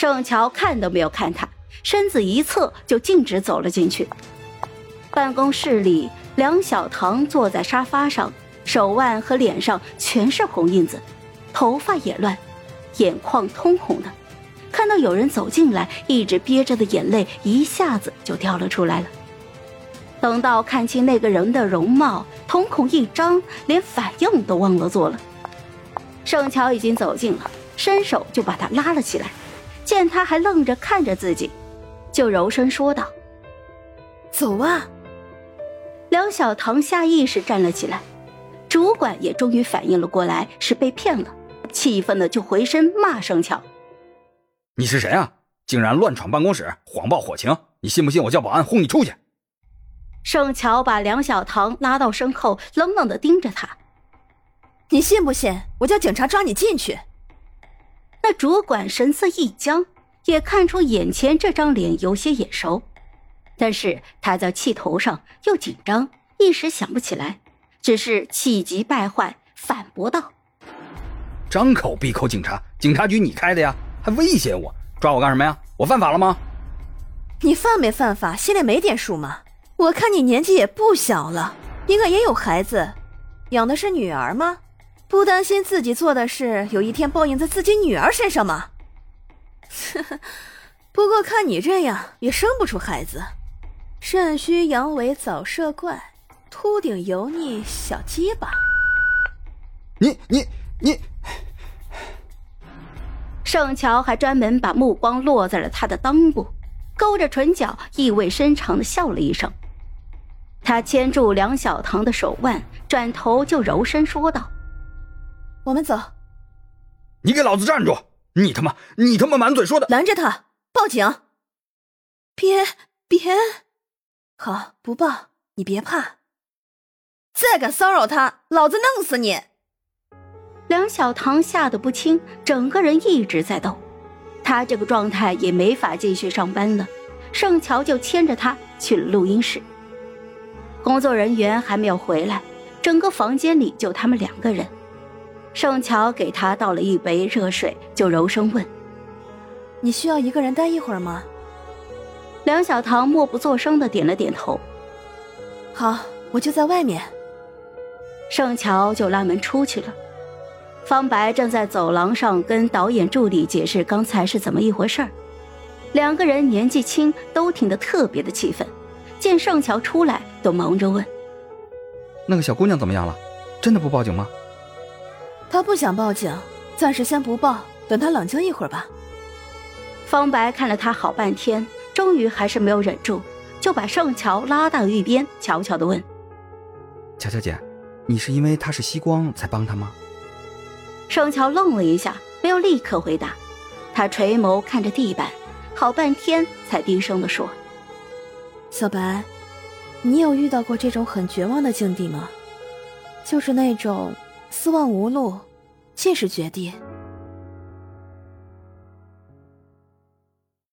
盛乔看都没有看他，身子一侧就径直走了进去。办公室里，梁小棠坐在沙发上，手腕和脸上全是红印子，头发也乱，眼眶通红的。看到有人走进来，一直憋着的眼泪一下子就掉了出来了。等到看清那个人的容貌，瞳孔一张，连反应都忘了做了。盛乔已经走近了，伸手就把他拉了起来。见他还愣着看着自己，就柔声说道：“走啊！”梁小棠下意识站了起来，主管也终于反应了过来，是被骗了，气愤的就回身骂盛乔：“你是谁啊？竟然乱闯办公室，谎报火情！你信不信我叫保安轰你出去？”盛乔把梁小棠拉到身后，冷冷的盯着他：“你信不信我叫警察抓你进去？”那主管神色一僵，也看出眼前这张脸有些眼熟，但是他在气头上又紧张，一时想不起来，只是气急败坏反驳道：“张口闭口警察，警察局你开的呀？还威胁我，抓我干什么呀？我犯法了吗？你犯没犯法，心里没点数吗？我看你年纪也不小了，应该也有孩子，养的是女儿吗？”不担心自己做的事有一天报应在自己女儿身上吗？不过看你这样也生不出孩子，肾虚阳痿早射怪，秃顶油腻小鸡巴。你你你！盛乔还专门把目光落在了他的裆部，勾着唇角，意味深长的笑了一声。他牵住梁小棠的手腕，转头就柔声说道。我们走，你给老子站住！你他妈，你他妈满嘴说的，拦着他，报警！别别，好不报，你别怕。再敢骚扰他，老子弄死你！梁小棠吓得不轻，整个人一直在抖。他这个状态也没法继续上班了。盛乔就牵着他去了录音室。工作人员还没有回来，整个房间里就他们两个人。盛乔给他倒了一杯热水，就柔声问：“你需要一个人待一会儿吗？”梁小棠默不作声的点了点头。“好，我就在外面。”盛乔就拉门出去了。方白正在走廊上跟导演助理解释刚才是怎么一回事儿。两个人年纪轻，都听得特别的气愤。见盛乔出来，都忙着问：“那个小姑娘怎么样了？真的不报警吗？”他不想报警，暂时先不报，等他冷静一会儿吧。方白看了他好半天，终于还是没有忍住，就把盛乔拉到一边，悄悄的问：“乔乔姐，你是因为他是西光才帮他吗？”盛乔愣了一下，没有立刻回答，他垂眸看着地板，好半天才低声的说：“小白，你有遇到过这种很绝望的境地吗？就是那种……”四望无路，尽是绝地。